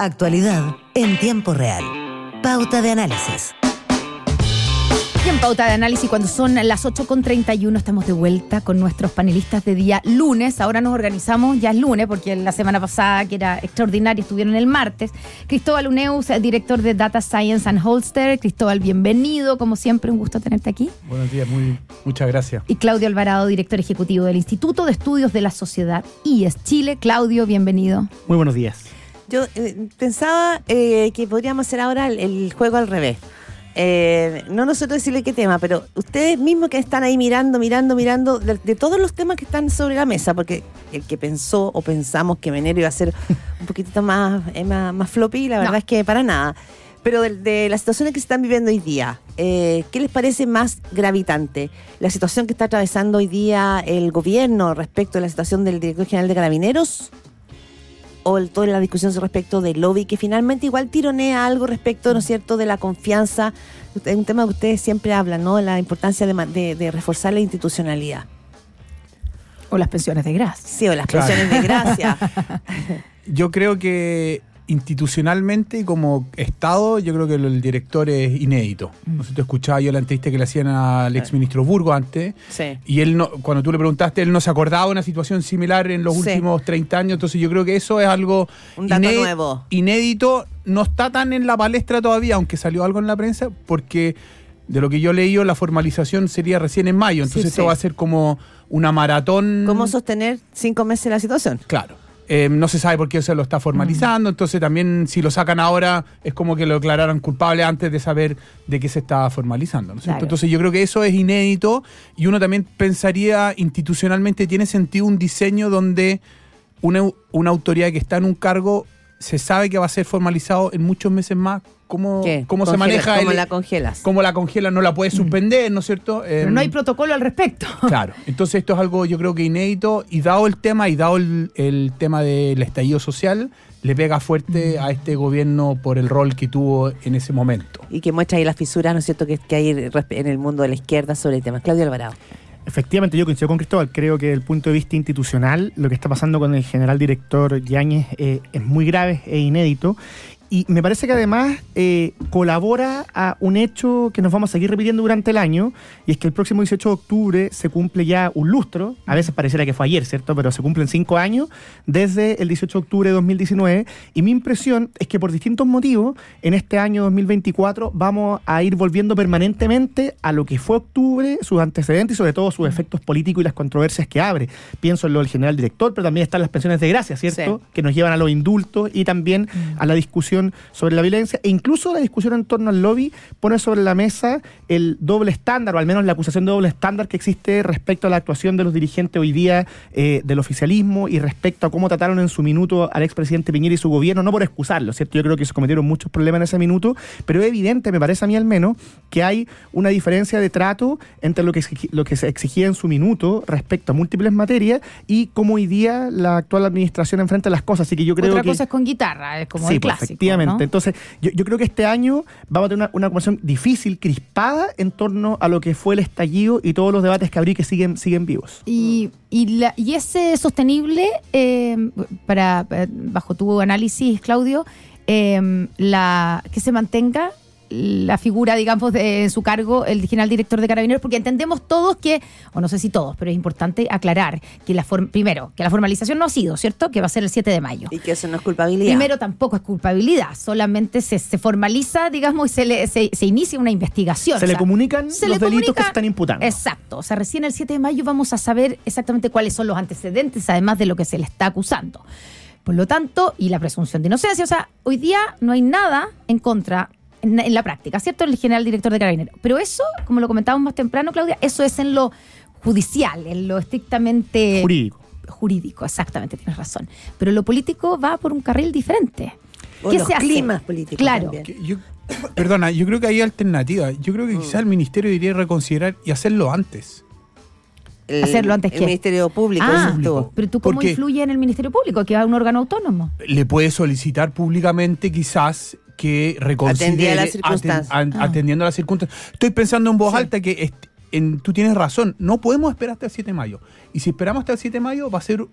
Actualidad en tiempo real. Pauta de análisis. Y en pauta de análisis, cuando son las 8.31, estamos de vuelta con nuestros panelistas de día lunes. Ahora nos organizamos, ya es lunes, porque la semana pasada, que era extraordinaria, estuvieron el martes. Cristóbal Uneus, director de Data Science and Holster. Cristóbal, bienvenido. Como siempre, un gusto tenerte aquí. Buenos días, muy, muchas gracias. Y Claudio Alvarado, director ejecutivo del Instituto de Estudios de la Sociedad IES Chile. Claudio, bienvenido. Muy buenos días. Yo eh, pensaba eh, que podríamos hacer ahora el, el juego al revés. Eh, no nosotros decirle qué tema, pero ustedes mismos que están ahí mirando, mirando, mirando, de, de todos los temas que están sobre la mesa, porque el que pensó o pensamos que Menero iba a ser un poquitito más, eh, más, más floppy, la verdad No. es que para nada. Pero de, de las situaciones que se están viviendo hoy día, eh, ¿qué les parece más gravitante? ¿La situación que está atravesando hoy día el gobierno respecto a la situación del director general de Carabineros? O el, toda la discusión respecto del lobby, que finalmente igual tironea algo respecto, ¿no es cierto?, de la confianza. Es un tema que ustedes siempre hablan, ¿no?, la importancia de, ma- de- de reforzar la institucionalidad. O las pensiones de grasa. Sí, o las Claro. pensiones de gracia. Yo creo que institucionalmente y como Estado, yo creo que el director es inédito. No sé, tú escuchabas yo la entrevista que le hacían al exministro Burgo antes, sí. y él no, cuando tú le preguntaste, él no se acordaba de una situación similar en los Sí. últimos 30 años, entonces yo creo que eso es algo Un dato nuevo. inédito, no está tan en la palestra todavía, aunque salió algo en la prensa, porque de lo que yo leí, la formalización sería recién en mayo, entonces Sí, esto va a ser como una maratón. ¿Cómo sostener cinco meses la situación? Claro. Eh, no se sabe por qué se lo está formalizando, entonces también si lo sacan ahora es como que lo declararon culpable antes de saber de qué se estaba formalizando. ¿no? Claro. Entonces yo creo que eso es inédito y uno también pensaría institucionalmente tiene sentido un diseño donde una, una autoridad que está en un cargo se sabe que va a ser formalizado en muchos meses más. ¿Cómo, cómo se maneja? ¿Cómo el- la congelas? cómo la congela? No la puede suspender, ¿no es cierto? Pero Em, no hay protocolo al respecto. Claro, entonces esto es algo yo creo que inédito y dado el tema y dado el, el tema del estallido social, le pega fuerte a este gobierno por el rol que tuvo en ese momento. Y que muestra ahí las fisuras, ¿no es cierto?, que, que hay en el mundo de la izquierda sobre el tema. Claudio Alvarado. Efectivamente, yo coincido con Cristóbal. Creo que desde el punto de vista institucional, lo que está pasando con el general director Yáñez eh, es muy grave e inédito. Y me parece que además eh, colabora a un hecho que nos vamos a seguir repitiendo durante el año, y es que el próximo 18 de octubre se cumple ya un lustro, a veces pareciera que fue ayer, ¿cierto? Pero se cumplen cinco años desde el 18 de octubre de 2019, y mi impresión es que por distintos motivos, en este año 2024 vamos a ir volviendo permanentemente a lo que fue octubre, sus antecedentes y sobre todo sus efectos políticos y las controversias que abre. Pienso en lo del general director, pero también están las pensiones de gracia, ¿cierto? Sí. Que nos llevan a los indultos y también a la discusión sobre la violencia e incluso la discusión en torno al lobby pone sobre la mesa el doble estándar o al menos la acusación de doble estándar que existe respecto a la actuación de los dirigentes hoy día eh, del oficialismo y respecto a cómo trataron en su minuto al expresidente Piñera y su gobierno, no por excusarlo, ¿cierto? Yo creo que se cometieron muchos problemas en ese minuto, pero es evidente, me parece a mí al menos, que hay una diferencia de trato entre lo que, lo que se exigía en su minuto respecto a múltiples materias y cómo hoy día la actual administración enfrenta las cosas. Así que yo creo Otra que... cosa es con guitarra, es como sí, el pues, clásico. Efectivamente. ¿no? Entonces, yo, yo creo que este año vamos a tener una, una conversación difícil, crispada, en torno a lo que fue el estallido y todos los debates que abrí que siguen, siguen vivos. Y, y, la- y ese sostenible, eh, para, para- bajo tu análisis, Claudio, eh, la que se mantenga la figura, digamos, de en su cargo, el general director de Carabineros, porque entendemos todos que, o no sé si todos, pero es importante aclarar que la form- primero, que la formalización no ha sido, ¿cierto? Que va a ser el 7 de mayo. Y que eso no es culpabilidad. Primero, tampoco es culpabilidad, solamente se, se formaliza, digamos, y se, le, se, se inicia una investigación. Se O le comunican se los le delitos que se están imputando. Exacto. O sea, recién el 7 de mayo vamos a saber exactamente cuáles son los antecedentes, además de lo que se le está acusando. Por lo tanto, y la presunción de inocencia. O sea, hoy día no hay nada en contra. En, en la práctica, ¿cierto? El general director de Carabineros. Pero eso, como lo comentábamos más temprano, Claudia, eso es en lo judicial, en lo estrictamente Jurídico. jurídico, exactamente, tienes razón. Pero lo político va por un carril diferente. O ¿Qué los se hace? climas políticos Claro. yo- perdona, yo creo que hay alternativas. Yo creo que quizás el ministerio debería reconsiderar y hacerlo antes. El- Hacerlo antes el que- Ministerio Público, Ah, tú. pero tú cómo Porque- influye en el Ministerio Público, que es un órgano autónomo. Le puede solicitar públicamente quizás que reconsidere a aten- an- Ah. atendiendo a las circunstancias. Estoy pensando en voz Sí. alta que en- tú tienes razón, no podemos esperar hasta el 7 de mayo. Y si esperamos hasta el 7 de mayo va a ser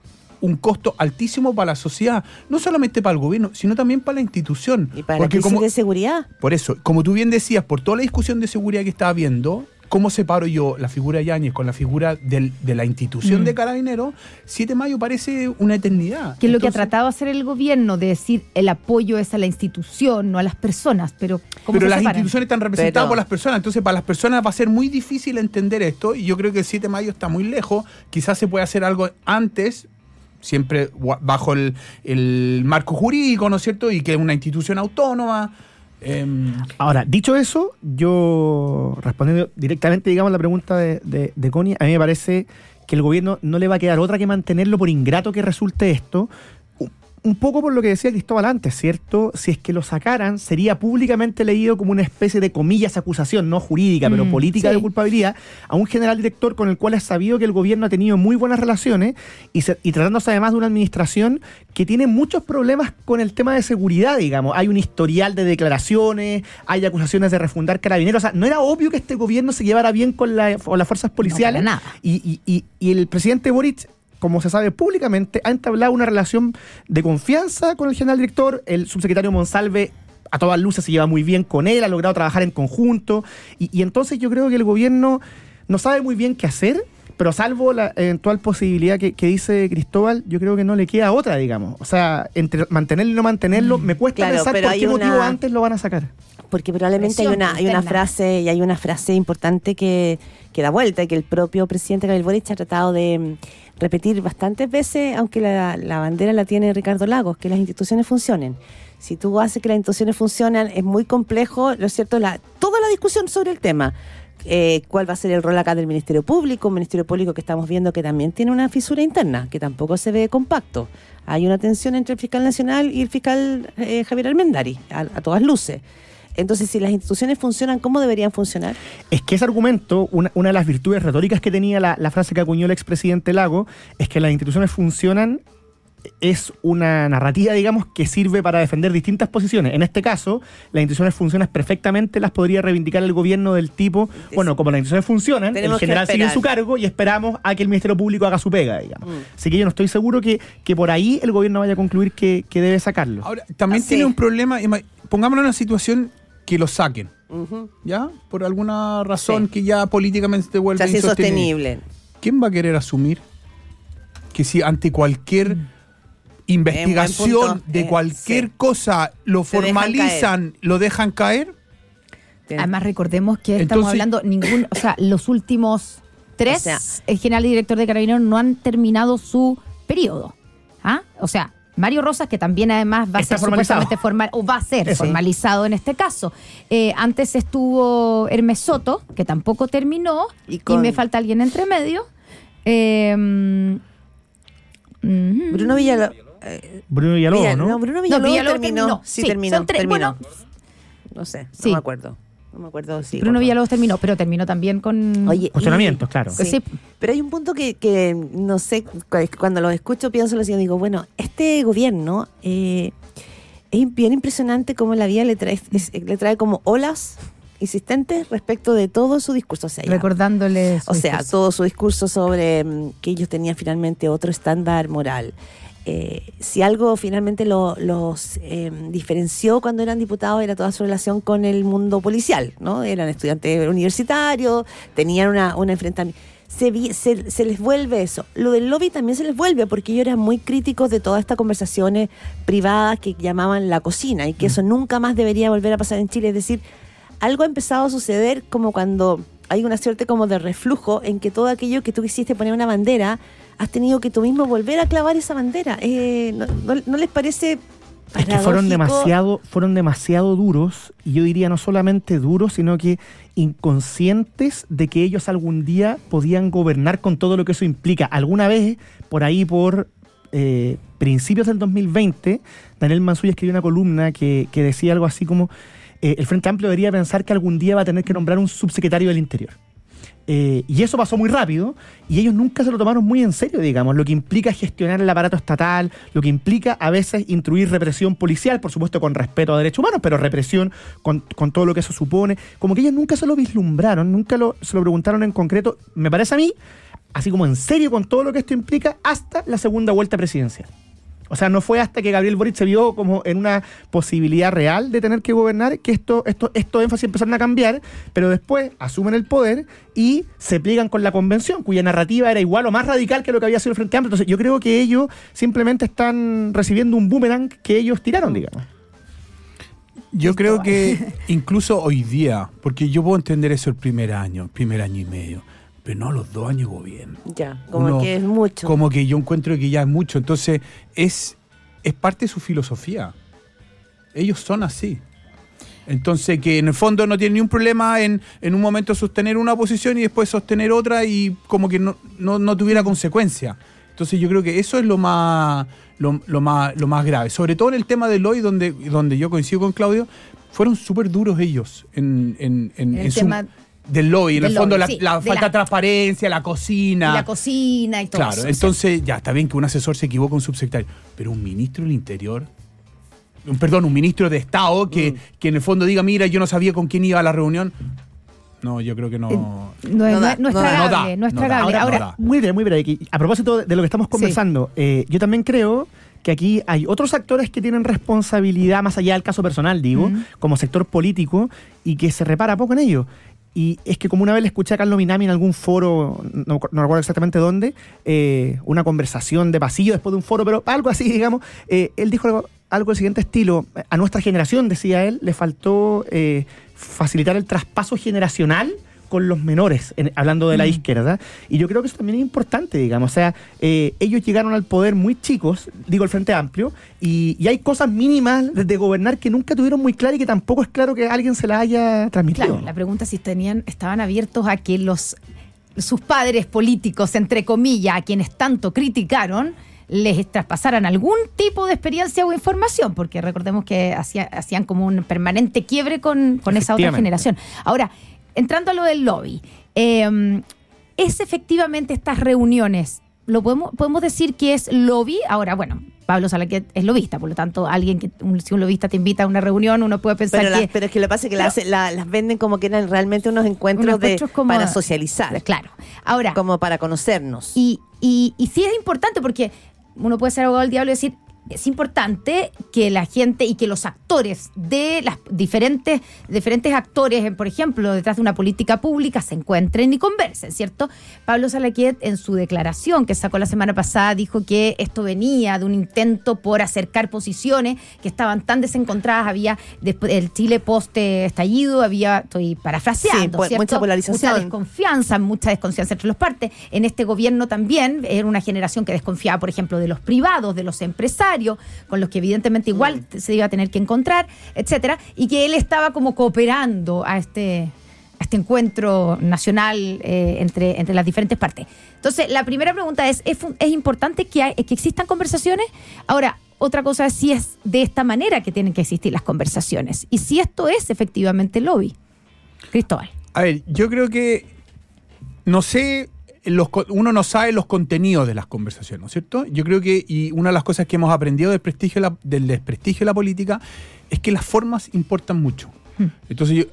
un costo altísimo para la sociedad, no solamente para el gobierno, sino también para la institución. Y para Porque la crisis como, de seguridad. por eso, como tú bien decías, por toda la discusión de seguridad que estaba viendo, ¿cómo separo yo la figura de Yáñez con la figura del- de la institución Mm. de Carabineros? 7 de mayo parece una eternidad. Que es lo que ha tratado de hacer el gobierno, de decir el apoyo es a la institución, no a las personas, pero ¿cómo Pero se las separan? instituciones están representadas Pero- por las personas, entonces para las personas va a ser muy difícil entender esto y yo creo que el 7 de mayo está muy lejos, quizás se puede hacer algo antes, siempre bajo el, el marco jurídico, ¿no es cierto? Y que es una institución autónoma. Em, Ahora, dicho eso, yo respondiendo directamente, digamos, la pregunta de, de, de Connie, a mí me parece que el gobierno no le va a quedar otra que mantenerlo por ingrato que resulte esto. Un- poco por lo que decía Cristóbal antes, ¿cierto? Si es que lo sacaran, sería públicamente leído como una especie de comillas acusación, no jurídica, pero Mm, política sí. de culpabilidad, a un general director con el cual es sabido que el gobierno ha tenido muy buenas relaciones y, se- y tratándose además de una administración que tiene muchos problemas con el tema de seguridad, digamos. Hay un historial de declaraciones, hay acusaciones de refundar carabineros. O sea, no era obvio que este gobierno se llevara bien con, la- con las fuerzas policiales. nada. Y, y- y- y el presidente Boric, como se sabe públicamente, ha entablado una relación de confianza con el general director. El subsecretario Monsalve, a todas luces, se lleva muy bien con él, ha logrado trabajar en conjunto. Y, y entonces yo creo que el gobierno no sabe muy bien qué hacer. Pero salvo la eventual posibilidad que, que dice Cristóbal, yo creo que no le queda otra, digamos. O sea, entre mantenerlo y no mantenerlo, me cuesta Claro, pensar por qué motivo una- antes lo van a sacar. Porque probablemente hay una, hay una interna. frase y hay una frase importante que, que da vuelta y que el propio presidente Gabriel Boric ha tratado de repetir bastantes veces, aunque la, la bandera la tiene Ricardo Lagos, que las instituciones funcionen. Si tú haces que las instituciones funcionan, es muy complejo, ¿no es cierto?, la, toda la discusión sobre el tema. Eh, ¿Cuál va a ser el rol acá del Ministerio Público? Un Ministerio Público que estamos viendo que también tiene una fisura interna, que tampoco se ve compacto. Hay una tensión entre el fiscal nacional y el fiscal eh, Javier Almendari, a, a todas luces. Entonces, si las instituciones funcionan, ¿cómo deberían funcionar? Es que ese argumento, una, una de las virtudes retóricas que tenía la, la frase que acuñó el expresidente Lago, es que las instituciones funcionan, es una narrativa, digamos, que sirve para defender distintas posiciones. En este caso, las instituciones funcionan perfectamente, las podría reivindicar el gobierno del tipo, bueno, como las instituciones funcionan, Tenemos el general sigue en su cargo y esperamos a que el Ministerio Público haga su pega, digamos. Mm. Así que yo no estoy seguro que, que por ahí el gobierno vaya a concluir que, que debe sacarlo. Ahora, también Ah, tiene sí. un problema, pongámonos en una situación que lo saquen. ¿ya? Por alguna razón Sí. que ya políticamente se O vuelve sea, es insostenible. insostenible. ¿Quién va a querer asumir que si ante cualquier investigación Mm. punto. de Eh, cualquier sí. cosa lo dejan formalizan, lo dejan caer? Además, recordemos que estamos hablando, ningún, o sea, los últimos tres, O sea- el general y director de Carabineros no han terminado su periodo. ¿Ah? O sea, Mario Rosas, que también además va a Está ser formalizado. supuestamente formal, o va a ser Eso. formalizado en este caso. Eh, antes estuvo Hermes Soto, que tampoco terminó, Y me falta alguien entre medio. Eh, mm, ujú. Bruno Villalobos. eh, Bruno Villalobos, Villa- ¿no? no, Bruno No, Villalobos, Villalobos terminó. terminó. Sí, Sí, terminó. son tres- terminó. bueno, no sé, sí. no me acuerdo. No me acuerdo. Sí, Bruno Villalobos terminó, pero terminó también con... Oye, Cuestionamientos, claro. Sí. Sí. Pero hay un punto que, que no sé, cu- cuando lo escucho pienso lo siguiente, digo, bueno, este gobierno eh, es bien impresionante cómo la vida le trae, es- le trae como olas insistentes respecto de todo su discurso. O sea, recordándole o sea, discurso. todo su discurso sobre mm, que ellos tenían finalmente otro estándar moral. Eh, si algo finalmente lo- los eh, diferenció cuando eran diputados era toda su relación con el mundo policial, ¿no? Eran estudiantes universitarios, tenían una, un enfrentamiento. Se, vi- se, se les vuelve eso. Lo del lobby también se les vuelve porque ellos eran muy críticos de todas estas conversaciones privadas que llamaban la cocina y que eso nunca más debería volver a pasar en Chile. Es decir, algo ha empezado a suceder como cuando hay una suerte como de reflujo en que todo aquello que tú quisiste poner una bandera, has tenido que tú mismo volver a clavar esa bandera. Eh, ¿no, no- no les parece Es que fueron paradójico? demasiado, fueron demasiado duros, y yo diría no solamente duros, sino que inconscientes de que ellos algún día podían gobernar con todo lo que eso implica. Alguna vez, por ahí por eh, principios del 2020, Daniel Mansuya escribió una columna que, que decía algo así como, eh, el Frente Amplio debería pensar que algún día va a tener que nombrar un subsecretario del Interior. Eh, y eso pasó muy rápido y ellos nunca se lo tomaron muy en serio, digamos, lo que implica gestionar el aparato estatal, lo que implica a veces instruir represión policial, por supuesto con respeto a derechos humanos, pero represión con, con todo lo que eso supone. Como que ellos nunca se lo vislumbraron, nunca lo, se lo preguntaron en concreto. Me parece a mí, así como en serio con todo lo que esto implica, hasta la segunda vuelta presidencial. O sea, no fue hasta que Gabriel Boric se vio como en una posibilidad real de tener que gobernar que esto, esto, estos énfasis empezaron a cambiar, pero después asumen el poder y se pliegan con la convención, cuya narrativa era igual o más radical que lo que había sido el Frente Amplio. Entonces, yo creo que ellos simplemente están recibiendo un boomerang que ellos tiraron, digamos. Yo creo que incluso hoy día, porque yo puedo entender eso el primer año, el primer año y medio, pero no los dos años de gobierno. Ya, como Uno- que es mucho. Como que yo encuentro que ya es mucho. Entonces, es, es parte de su filosofía. Ellos son así. Entonces, que en el fondo no tienen ni un problema en, en un momento sostener una posición y después sostener otra y como que no, no, no tuviera consecuencia. Entonces, yo creo que eso es lo más, lo, lo más, lo más grave. Sobre todo en el tema del hoy, donde, donde yo coincido con Claudio, fueron súper duros ellos en, en, en- En el en su- tema del lobby. En el fondo, lobby, la, sí, la de falta la- de transparencia, la cocina. La cocina y todo Claro, eso. entonces ya está bien que un asesor se equivoque, un subsecretario, pero un ministro del Interior, un, perdón, un ministro de Estado que, Mm. que en el fondo diga, mira, yo no sabía con quién iba a la reunión. No, yo creo que no. No, es, No da, no es tragable, No tragable. Ahora. Muy breve, muy breve. A propósito de lo que estamos conversando, eh, yo también creo que aquí hay otros actores que tienen responsabilidad más allá del caso personal, digo, Ujú. como sector político, y que se repara poco en ello. Y es que como una vez le escuché a Carlos Minami en algún foro, no, recuerdo exactamente dónde, eh, una conversación de pasillo después de un foro, pero algo así, digamos, eh, él dijo algo, algo del siguiente estilo. A nuestra generación, decía él, le faltó eh, facilitar el traspaso generacional con los menores, en- hablando de la izquierda. Y yo creo que eso también es importante, digamos. O sea, eh, ellos llegaron al poder muy chicos, digo el Frente Amplio, y, y hay cosas mínimas de, de gobernar que nunca tuvieron muy claras y que tampoco es claro que alguien se las haya transmitido. claro, la pregunta es si tenían, estaban abiertos a que los sus padres políticos, entre comillas, a quienes tanto criticaron, les traspasaran algún tipo de experiencia o información, porque recordemos que hacía- hacían como un permanente quiebre con, con esa otra generación. Ahora, entrando a lo del lobby, eh, ¿es efectivamente estas reuniones? ¿Lo podemos, podemos decir que es lobby? Ahora, bueno, Pablo Salaquet es lobista, por lo tanto, alguien que un- si un lobista te invita a una reunión, uno puede pensar Pero, que las- pero es que lo que pasa es que las, Pero- la- las venden como que eran realmente unos encuentros, Unos de, como- para socializar, Claro. Ahora, como para conocernos. y, y, y sí es importante porque uno puede ser abogado del diablo y decir, es importante que la gente y que los actores de las diferentes, diferentes actores, eh, por ejemplo, detrás de una política pública, se encuentren y conversen, ¿cierto? Pablo Salaquiet, en su declaración que sacó la semana pasada, dijo que esto venía de un intento por acercar posiciones que estaban tan desencontradas. Había, después del Chile post-estallido, había, estoy parafraseando, Sí, ¿cierto? mucha polarización. Mucha desconfianza, mucha desconfianza entre las partes. En este gobierno también era una generación que desconfiaba, por ejemplo, de los privados, de los empresarios, con los que evidentemente igual se iba a tener que encontrar, etcétera, y que él estaba como cooperando a este a este encuentro nacional eh, entre, entre las diferentes partes. Entonces, la primera pregunta es, ¿es, es importante que, hay- que existan conversaciones? Ahora, otra cosa es si es de esta manera que tienen que existir las conversaciones y si esto es efectivamente lobby. Cristóbal. A ver, yo creo que no sé, los, uno no sabe los contenidos de las conversaciones, ¿no es cierto? Yo creo que, y una de las cosas que hemos aprendido del, prestigio la- del desprestigio de la política es que las formas importan mucho. Entonces, yo-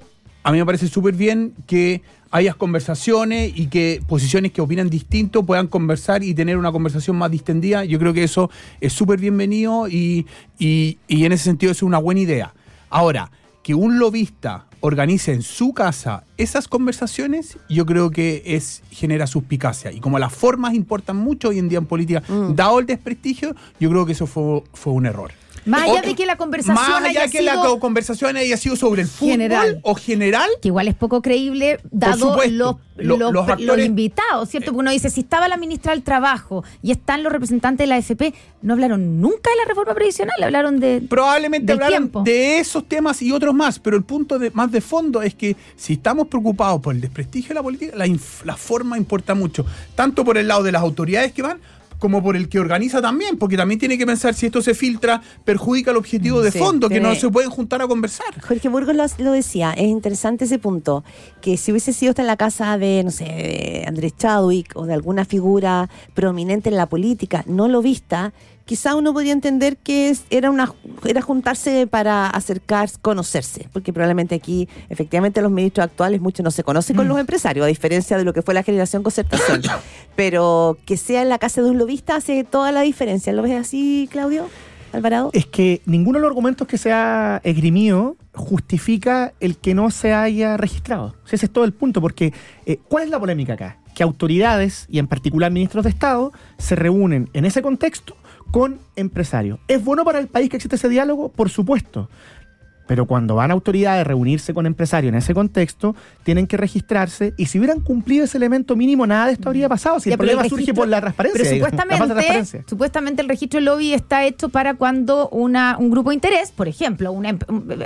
a mí me parece súper bien que hayas conversaciones y que posiciones que opinan distinto puedan conversar y tener una conversación más distendida. Yo creo que eso es súper bienvenido y, y- y en ese sentido es una buena idea. Ahora, que un lobista organice en su casa esas conversaciones, yo creo que es genera suspicacia. Y como las formas importan mucho hoy en día en política, dado el desprestigio, yo creo que eso fue, fue un error. Más allá O- de que la conversación Más allá haya que la sido- co- conversación haya sido sobre el fútbol General. o general, que igual es poco creíble dado los, Lo- los- los los actores- invitados, ¿cierto? Porque uno dice, si estaba la ministra del Trabajo y están los representantes de la AFP, no hablaron nunca de la reforma previsional, hablaron de... probablemente del hablaron tiempo. de esos temas y otros más, pero el punto de, más de fondo es que si estamos preocupados por el desprestigio de la política, la, la forma importa mucho, tanto por el lado de las autoridades que van, como por el que organiza también, porque también tiene que pensar si esto se filtra, perjudica el objetivo de Sí, fondo, que no se pueden juntar a conversar. Jorge Burgos lo, lo decía, es interesante ese punto, que si hubiese sido esta en la casa de, no sé, de Andrés Chadwick o de alguna figura prominente en la política, no lo vista, quizá uno podría entender que es- era una era juntarse para acercarse, conocerse, porque probablemente aquí efectivamente los ministros actuales muchos no se conocen Mm. con los empresarios, a diferencia de lo que fue la generación concertación. Pero que sea en la casa de un lobista hace toda la diferencia. ¿Lo ves así, Claudio? Alvarado? Es que ninguno de los argumentos que se ha esgrimido justifica el que no se haya registrado. O sea, ese es todo el punto, porque eh, ¿cuál es la polémica acá? Que autoridades, y en particular ministros de Estado, se reúnen en ese contexto con empresarios. ¿Es bueno para el país que existe ese diálogo? Por supuesto. Pero cuando van autoridades a reunirse con empresarios en ese contexto, tienen que registrarse y si hubieran cumplido ese elemento mínimo, nada de esto habría pasado. Si Ya, el problema el surge por la transparencia. Pero digamos, la falta de supuestamente, transparencia. supuestamente el registro de lobby está hecho para cuando una, un grupo de interés, por ejemplo, una em-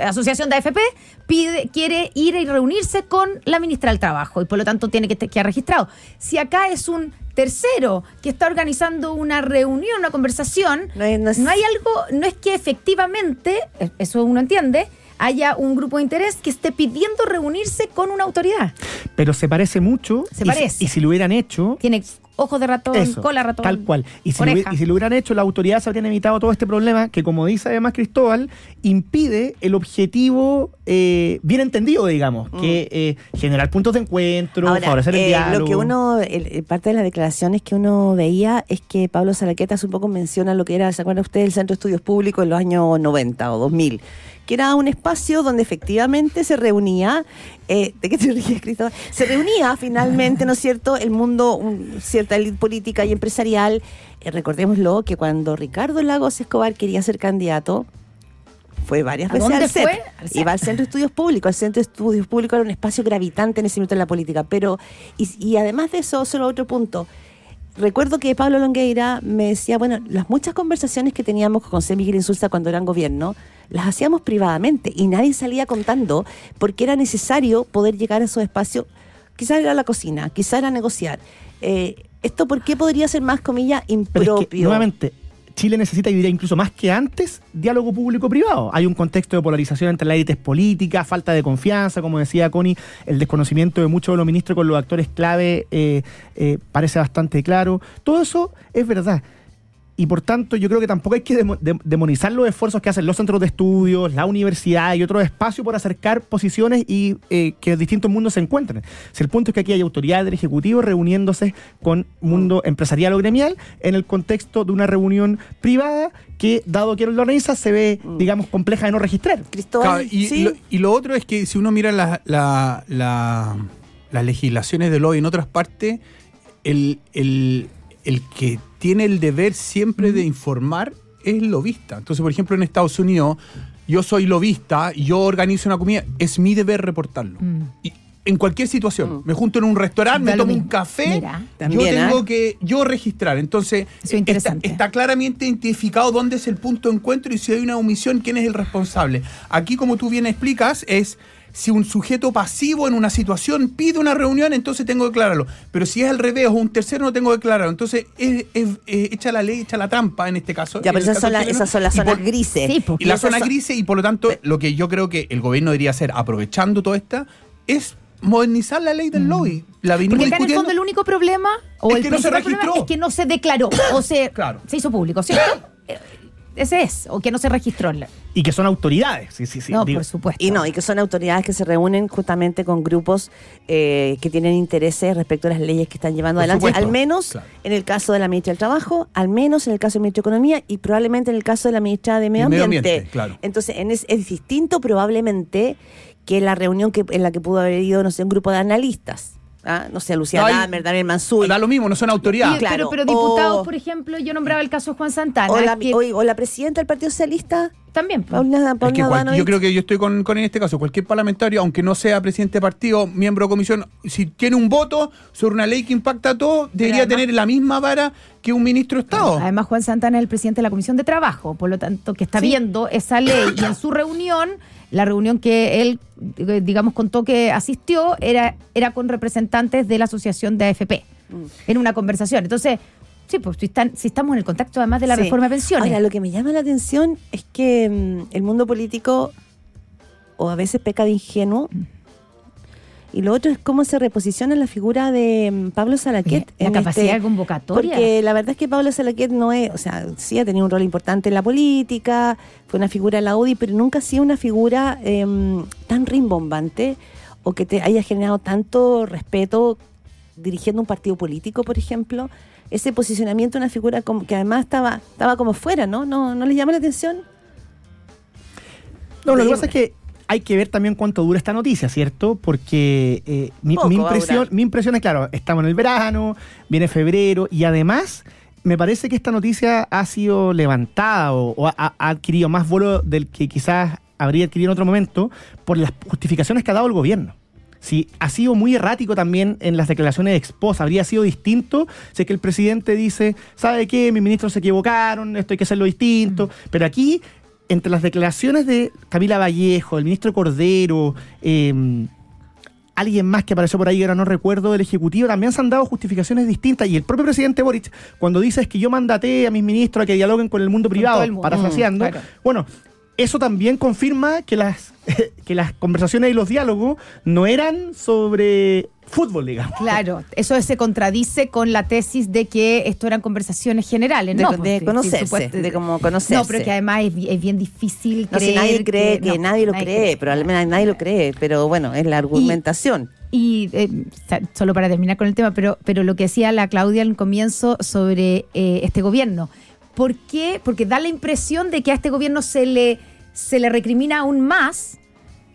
asociación de AFP, pide, quiere ir y reunirse con la ministra del Trabajo y por lo tanto tiene que quedar registrado. Si acá es un tercero que está organizando una reunión, una conversación, No es- no es- hay algo, no es que efectivamente, eh, eso uno entiende, haya un grupo de interés que esté pidiendo reunirse con una autoridad. Pero se parece mucho. Se y parece. y si lo hubieran hecho, Tiene ojos de ratón, Eso, cola de ratón. Tal cual. Y si, lo, y si lo hubieran hecho, las autoridades habrían evitado todo este problema que, como dice además Cristóbal, impide el objetivo eh, bien entendido, digamos, que eh, generar puntos de encuentro, Mm. Ahora, favorecer el eh, diálogo. Lo que uno, el- el- parte de las declaraciones que uno veía es que Pablo Salaqueta hace un poco menciona lo que era, ¿se acuerdan ustedes del Centro de Estudios Públicos en los años 90 o 2000? Que era un espacio donde efectivamente se reunía, eh, ¿de qué te ríes, Cristóbal? Se reunía finalmente, ¿no es cierto?, el mundo, un- cierta élite política y empresarial. Eh, recordémoslo que cuando Ricardo Lagos Escobar quería ser candidato, fue varias ¿A veces al CEP. fue? Al CEP. Iba al Centro de Estudios Públicos. El Centro de Estudios Públicos era un espacio gravitante en ese momento en la política. Pero, y, y además de eso, solo otro punto. Recuerdo que Pablo Longueira me decía, bueno, las muchas conversaciones que teníamos con José Miguel Insulza cuando eran gobierno, las hacíamos privadamente y nadie salía contando porque era necesario poder llegar a esos espacios. Quizás era la cocina, quizás era negociar. Eh, ¿Esto por qué podría ser más, comillas, Pero es que, impropio? nuevamente, Chile necesita, y diría incluso más que antes, diálogo público-privado. Hay un contexto de polarización entre las élites políticas, falta de confianza, como decía Connie, el desconocimiento de muchos de los ministros con los actores clave eh, eh, parece bastante claro. Todo eso es verdad. Y por tanto, yo creo que tampoco hay que demo- de- demonizar los esfuerzos que hacen los centros de estudios, la universidad y otros espacios por acercar posiciones y eh, que distintos mundos se encuentren. Si el punto es que aquí hay autoridades del Ejecutivo reuniéndose con mundo empresarial o gremial en el contexto de una reunión privada que, dado que lo organiza, se ve, digamos, compleja de no registrar. Cristóbal, Claro, y, ¿sí? lo, y lo otro es que si uno mira la- la- la- las legislaciones de lobby en otras partes, el, el- el que tiene el deber siempre de informar es lobista. Entonces, por ejemplo, en Estados Unidos, yo soy lobista, yo organizo una comida, es mi deber reportarlo. Mm. Y en cualquier situación, Mm. me junto en un restaurante, me tomo un café, Mira. También, yo tengo ¿eh? que yo registrar. Entonces, está, está claramente identificado dónde es el punto de encuentro y si hay una omisión, quién es el responsable. Aquí, como tú bien explicas, es si un sujeto pasivo en una situación pide una reunión, entonces tengo que declararlo. Pero si es al revés o un tercero, no tengo que declararlo. Entonces, es, es- es- echa la ley, echa la trampa en este caso. Ya, pero el esas caso son, la- esas son las zonas por- Sí, grises. pues. y porque la esas zona son- grises, y por lo tanto, lo que yo creo que el gobierno debería hacer, aprovechando todo esta, es modernizar la ley del lobby. La venimos Mm. Porque acá en el discutiendo. fondo el único problema o Es el que no se registró. es que no se declaró o se, Claro. se hizo público, ¿cierto? Ese es, o que no se registró. en la- Y que son autoridades. Sí, sí, sí. no, digo. por supuesto. Y no, y que son autoridades que se reúnen justamente con grupos eh, que tienen intereses respecto a las leyes que están llevando Por adelante, supuesto, al menos claro. en el caso de la ministra del Trabajo, al menos en el caso del ministro de Economía y probablemente en el caso de la ministra de Medio. Ambiente, claro. Entonces, en es, es distinto probablemente que la reunión que, en la que pudo haber ido, no sé, un grupo de analistas. ¿Ah? No sé, Lucía No Dahmer, Daniel Mansur. Da lo mismo, no son autoridades. Y- claro, pero, pero diputados, o- por ejemplo, yo nombraba el caso de Juan Santana. O la, que o- o la presidenta del Partido Socialista, también. pues. Paulina, Es que Paulina cual- yo creo que yo estoy con, con en este caso, cualquier parlamentario, aunque no sea presidente de partido, miembro de comisión, si tiene un voto sobre una ley que impacta a todos, debería además- tener la misma vara que un ministro de Estado. Además, Juan Santana es el presidente de la Comisión de Trabajo, por lo tanto, que está viendo esa ley y en su reunión, la reunión que él, eh, digamos, contó que asistió, era, era con representantes de la Asociación de AFP, Mm. en una conversación. Entonces, sí, pues si, están, si estamos en el contacto además de la Sí. reforma de pensiones. Ahora, lo que me llama la atención es que mm, el mundo político o a veces peca de ingenuo Y lo otro es cómo se reposiciona la figura de mm, Pablo Salaquet. La en capacidad este- de convocatoria. Porque la verdad es que Pablo Salaquet no es, o sea, sí ha tenido un rol importante en la política, fue una figura de la UDI, pero nunca ha sido una figura em, tan rimbombante o que te haya generado tanto respeto dirigiendo un partido político, por ejemplo. Ese posicionamiento de una figura como, que además estaba, estaba como fuera, ¿no? ¿no? ¿No les llama la atención? No, lo que pasa es que hay que ver también cuánto dura esta noticia, ¿cierto? Porque eh, mi, Poco impresión, mi impresión es, claro, estamos en el verano, viene febrero y además me parece que esta noticia ha sido levantada o, o ha, ha adquirido más vuelo del que quizás habría adquirido en otro momento por las justificaciones que ha dado el gobierno. Si ha sido muy errático también en las declaraciones de Expos, habría sido distinto si es que el presidente dice, ¿sabe qué? Mis ministros se equivocaron, esto hay que hacerlo distinto. Pero aquí, entre las declaraciones de Camila Vallejo, el ministro Cordero, eh, alguien más que apareció por ahí, ahora no recuerdo, del Ejecutivo, también se han dado justificaciones distintas. Y el propio presidente Boric, cuando dice es que yo mandaté a mis ministros a que dialoguen con el mundo privado, el mundo. parafraseando, Mm, claro. bueno, eso también confirma que las, que las conversaciones y los diálogos no eran sobre fútbol, digamos. Claro, eso se contradice con la tesis de que esto eran conversaciones generales, De, ¿no? de Pues, sí, conocerse, sí, supuesto- de cómo conocerse. No, pero que además es, es bien difícil No, si creer nadie cree que, no, nadie lo cree, probablemente nadie lo cree, pero bueno, es la argumentación. Y eh, sa- solo para terminar con el tema, pero, pero lo que decía la Claudia al comienzo sobre eh, este gobierno. ¿Por qué? Porque da la impresión de que a este gobierno se le, se le recrimina aún más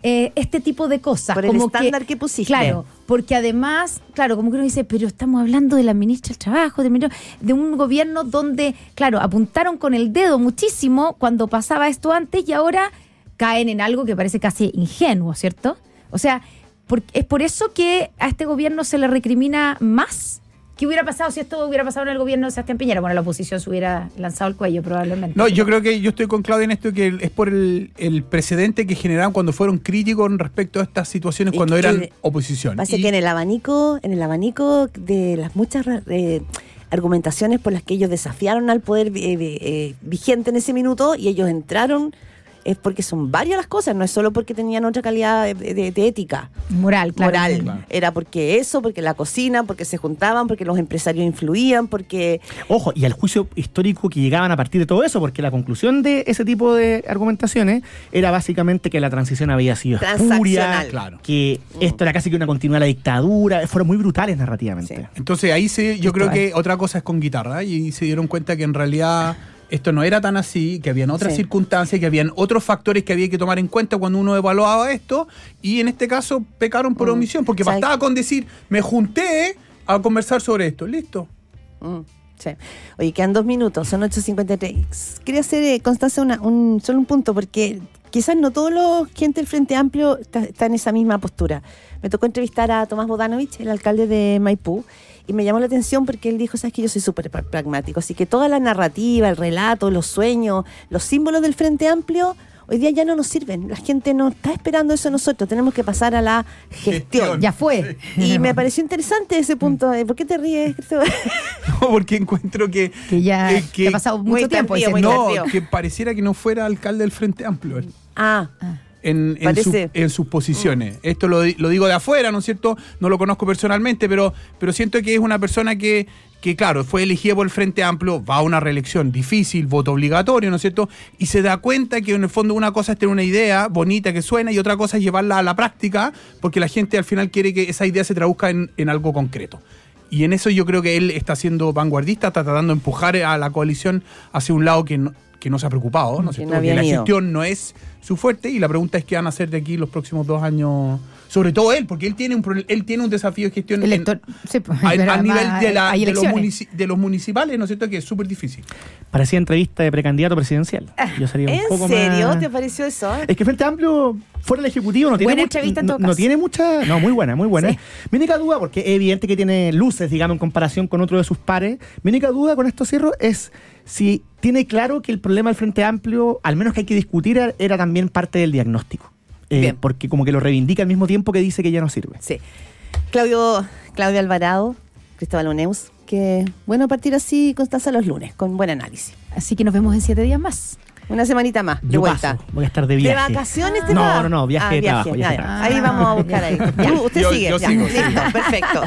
eh, este tipo de cosas. Por el como estándar que pusiste. Claro, porque además, claro, como que uno dice, pero estamos hablando de la ministra del Trabajo, de un gobierno donde, claro, apuntaron con el dedo muchísimo cuando pasaba esto antes y ahora caen en algo que parece casi ingenuo, ¿cierto? O sea, por- es por eso que a este gobierno se le recrimina más. ¿Qué hubiera pasado si esto hubiera pasado en el gobierno de Sebastián Piñera? Bueno, la oposición se hubiera lanzado el cuello probablemente. No, yo creo que yo estoy con Claudia en esto que es por el, el precedente que generaron cuando fueron críticos respecto a estas situaciones Y cuando que- eran oposición. Pasa Y- que en el abanico, en el abanico de las muchas eh, argumentaciones por las que ellos desafiaron al poder eh, eh, vigente en ese minuto y ellos entraron es porque son varias las cosas, no es solo porque tenían otra calidad de, de- de ética Moral, claro. moral, Claro. era porque eso, porque la cocina, porque se juntaban, porque los empresarios influían, porque Ojo, y al juicio histórico que llegaban a partir de todo eso, porque la conclusión de ese tipo de argumentaciones era básicamente que la transición había sido espuria, Transaccional. Claro. que esto era casi que una continuidad de la dictadura, fueron muy brutales narrativamente. Sí. Entonces ahí se, yo Esto creo es. que otra cosa es con guitarra y se dieron cuenta que en realidad esto no era tan así, que habían otras Sí. circunstancias, que habían otros factores que había que tomar en cuenta cuando uno evaluaba esto y en este caso pecaron por Mm. omisión, porque bastaba con decir, me junté a conversar sobre esto, listo. Mm, sí. Oye, quedan dos minutos, son 8.53. Quería hacer, eh, Constanza, una, un, solo un punto, porque quizás no todos los gente del Frente Amplio está, está en esa misma postura. Me tocó entrevistar a Tomás Bodanovich, el alcalde de Maipú, y me llamó la atención porque él dijo, sabes que yo soy súper pra- pragmático, así que toda la narrativa, el relato, los sueños, los símbolos del Frente Amplio... Hoy día ya no nos sirven. La gente no está esperando eso de nosotros. Tenemos que pasar a la gestión. Gestión. Ya fue. Y me pareció interesante ese punto. ¿Por qué te ríes, Cristóbal? No, porque encuentro que... Que ya eh, que ha pasado mucho tiempo. tardío, no, tardío. que pareciera que no fuera alcalde del Frente Amplio. él. Ah, en, en, Parece. su- en sus posiciones. Esto lo, lo digo de afuera, ¿no es cierto? No lo conozco personalmente, pero, pero siento que es una persona que, que, claro, fue elegida por el Frente Amplio, va a una reelección difícil, voto obligatorio, ¿no es cierto? Y se da cuenta que en el fondo una cosa es tener una idea bonita que suena y otra cosa es llevarla a la práctica, porque la gente al final quiere que esa idea se traduzca en, en algo concreto. Y en eso yo creo que él está siendo vanguardista, está tratando de empujar a la coalición hacia un lado que no, que no se ha preocupado, ¿no es cierto? no Porque la gestión no es su fuerte y la pregunta es qué van a hacer de aquí los próximos dos años, sobre todo él, porque él tiene un, pro- él tiene un desafío de gestión en- Elector- sí, pues, a, nivel de, la- de los elecciones. munici- de los municipales, ¿no es cierto? Que es súper difícil. Parecía entrevista de precandidato presidencial. Yo sería un ¿en poco serio más- te pareció eso? Es que Frente Amplio, fuera del Ejecutivo, no tiene, Buena mucha- entrevista en todo no, no caso. tiene mucha. No, muy buena, muy buena. Sí. Mi única duda, porque es evidente que tiene luces, digamos, en comparación con otro de sus pares. Mi única duda con esto cierro es si tiene claro que el problema del Frente Amplio, al menos que hay que discutir, era también parte del diagnóstico. Eh, porque como que lo reivindica al mismo tiempo que dice que ya no sirve. Sí. Claudio, Claudio Alvarado, Cristóbal Oneus, que bueno partir así, Constanza, los lunes, con buen análisis. Así que nos vemos en siete días más. Una semanita más, de Yo vuelta. paso, voy a estar de ¿De viaje. vacaciones te No, no, no, viaje Ah, de trabajo, viaje de trabajo. Ahí vamos a buscar ahí. Ya, usted Yo- sigue. yo ya, sigo, listo, perfecto.